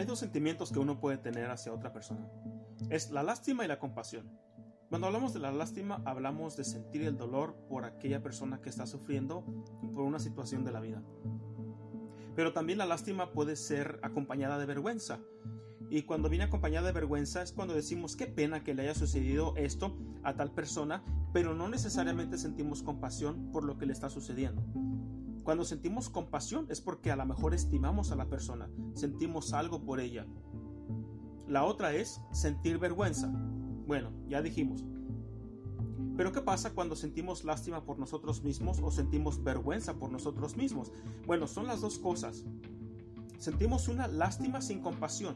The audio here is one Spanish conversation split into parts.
Hay dos sentimientos que uno puede tener hacia otra persona. Es la lástima y la compasión. Cuando hablamos de la lástima, hablamos de sentir el dolor por aquella persona que está sufriendo por una situación de la vida. Pero también la lástima puede ser acompañada de vergüenza. Y cuando viene acompañada de vergüenza es cuando decimos qué pena que le haya sucedido esto a tal persona, pero no necesariamente sentimos compasión por lo que le está sucediendo. Cuando sentimos compasión es porque a lo mejor estimamos a la persona, sentimos algo por ella. La otra es sentir vergüenza. Bueno, ya dijimos. Pero ¿qué pasa cuando sentimos lástima por nosotros mismos o sentimos vergüenza por nosotros mismos? Bueno, son las dos cosas. Sentimos una lástima sin compasión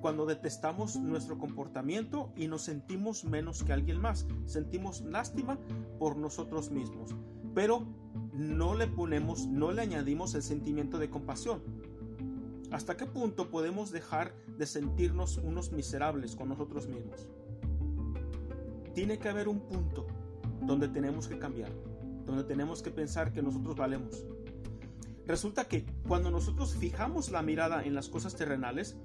cuando detestamos nuestro comportamiento y nos sentimos menos que alguien más. Sentimos lástima por nosotros mismos, pero no le ponemos, no le añadimos el sentimiento de compasión. ¿Hasta qué punto podemos dejar de sentirnos unos miserables con nosotros mismos? Tiene que haber un punto donde tenemos que cambiar, donde tenemos que pensar que nosotros valemos. Resulta que cuando nosotros fijamos la mirada en las cosas terrenales,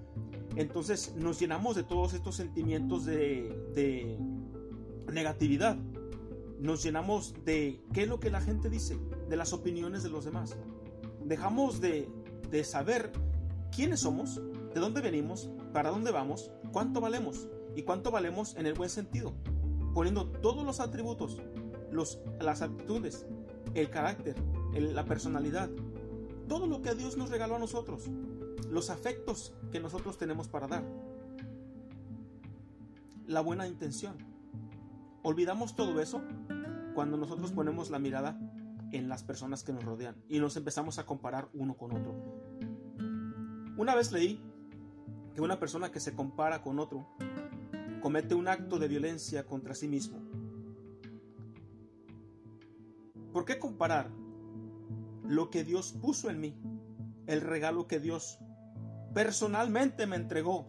entonces nos llenamos de todos estos sentimientos de, negatividad. Nos llenamos de qué es lo que la gente dice, de las opiniones de los demás. Dejamos de, de saber quiénes somos, de dónde venimos, para dónde vamos, cuánto valemos y cuánto valemos en el buen sentido, poniendo todos los atributos, los, las actitudes, el carácter, la personalidad, todo lo que Dios nos regaló a nosotros, los afectos que nosotros tenemos para dar, la buena intención. Olvidamos todo eso cuando nosotros ponemos la mirada en las personas que nos rodean y nos empezamos a comparar uno con otro. Una vez leí que una persona que se compara con otro comete un acto de violencia contra sí mismo. ¿Por qué comparar lo que Dios puso en mí, el regalo que Dios personalmente me entregó.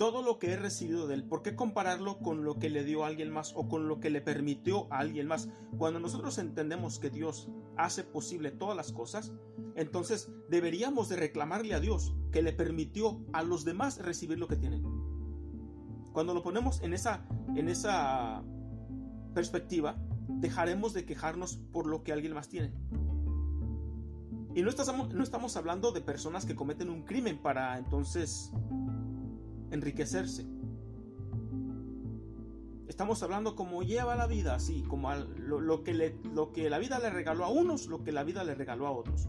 Todo lo que he recibido de Él, ¿por qué compararlo con lo que le dio a alguien más o con lo que le permitió a alguien más? Cuando nosotros entendemos que Dios hace posible todas las cosas, entonces deberíamos de reclamarle a Dios que le permitió a los demás recibir lo que tienen. Cuando lo ponemos en esa, en esa perspectiva, dejaremos de quejarnos por lo que alguien más tiene. Y no estamos, no estamos hablando de personas que cometen un crimen para entonces enriquecerse. Estamos hablando como lleva la vida, así, como lo, que lo que la vida le regaló a unos, lo que la vida le regaló a otros.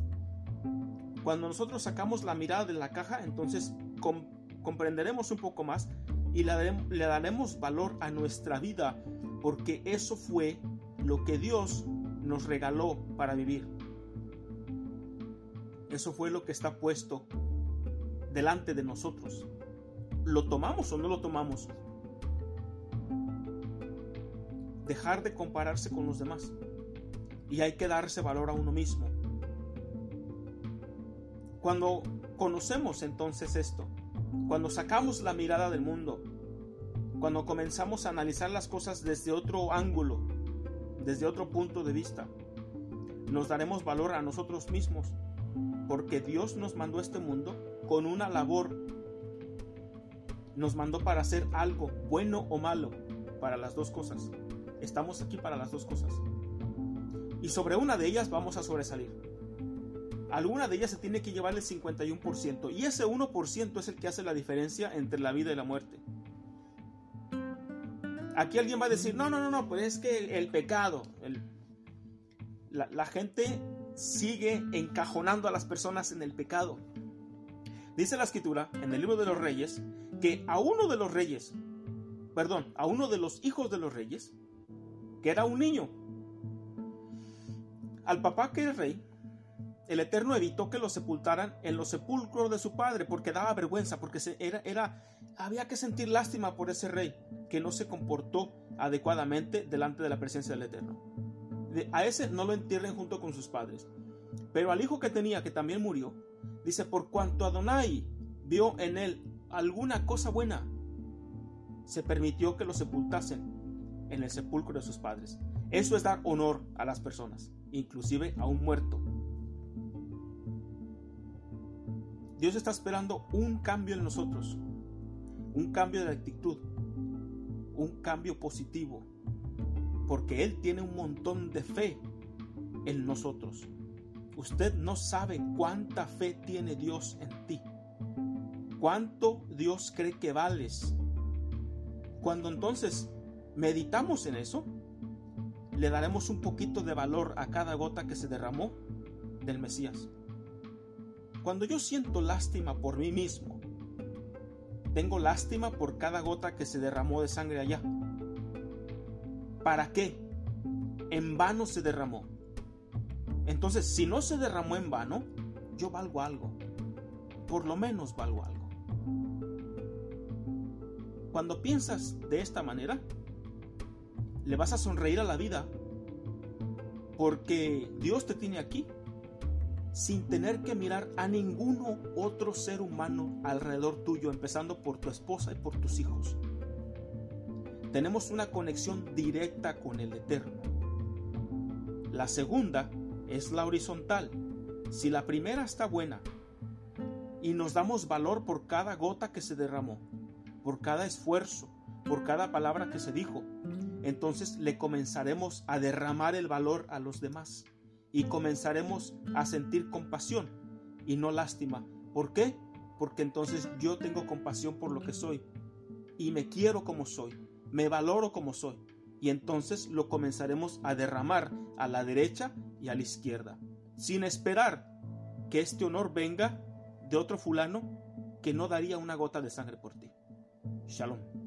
Cuando nosotros sacamos la mirada de la caja, entonces comprenderemos un poco más y le, le daremos valor a nuestra vida, porque eso fue lo que Dios nos regaló para vivir. Eso fue lo que está puesto delante de nosotros. ¿Lo tomamos o no lo tomamos? Dejar de compararse con los demás. Y hay que darse valor a uno mismo. Cuando conocemos entonces esto, cuando sacamos la mirada del mundo, cuando comenzamos a analizar las cosas desde otro ángulo, desde otro punto de vista, nos daremos valor a nosotros mismos porque Dios nos mandó a este mundo con una labor. Nos mandó para hacer algo, bueno o malo, para las dos cosas. Estamos aquí para las dos cosas. Y sobre una de ellas vamos a sobresalir. Alguna de ellas se tiene que llevar el 51%. Y ese 1% es el que hace la diferencia entre la vida y la muerte. Aquí alguien va a decir, no, no, no, no, pues es que el, pecado, la, la gente sigue encajonando a las personas en el pecado. Dice la escritura en el libro de los reyes que a uno de los reyes, perdón, a uno de los hijos de los reyes, que era un niño, al papá que era rey, el Eterno evitó que lo sepultaran en los sepulcros de su padre porque daba vergüenza, porque era, era, había que sentir lástima por ese rey que no se comportó adecuadamente delante de la presencia del Eterno a ese no lo entierren junto con sus padres. Pero al hijo que tenía, que también murió, dice, por cuanto Adonai vio en él alguna cosa buena, se permitió que lo sepultasen en el sepulcro de sus padres. Eso es dar honor a las personas, inclusive a un muerto. Dios está esperando un cambio en nosotros, un cambio de actitud, un cambio positivo, porque Él tiene un montón de fe en nosotros. Usted no sabe cuánta fe tiene Dios en ti, cuánto Dios cree que vales. Cuando entonces meditamos en eso, le daremos un poquito de valor a cada gota que se derramó del Mesías. Cuando yo siento lástima por mí mismo, tengo lástima por cada gota que se derramó de sangre allá. ¿Para qué? En vano se derramó. Entonces, si no se derramó en vano, yo valgo algo. Por lo menos valgo algo. Cuando piensas de esta manera, le vas a sonreír a la vida porque Dios te tiene aquí sin tener que mirar a ninguno otro ser humano alrededor tuyo, empezando por tu esposa y por tus hijos. Tenemos una conexión directa con el Eterno. La segunda es la horizontal. Si la primera está buena y nos damos valor por cada gota que se derramó, por cada esfuerzo, por cada palabra que se dijo, entonces le comenzaremos a derramar el valor a los demás y comenzaremos a sentir compasión y no lástima. ¿Por qué? Porque entonces yo tengo compasión por lo que soy y me quiero como soy, me valoro como soy y entonces lo comenzaremos a derramar a la derecha y a la izquierda, sin esperar que este honor venga de otro fulano que no daría una gota de sangre por ti. Shalom.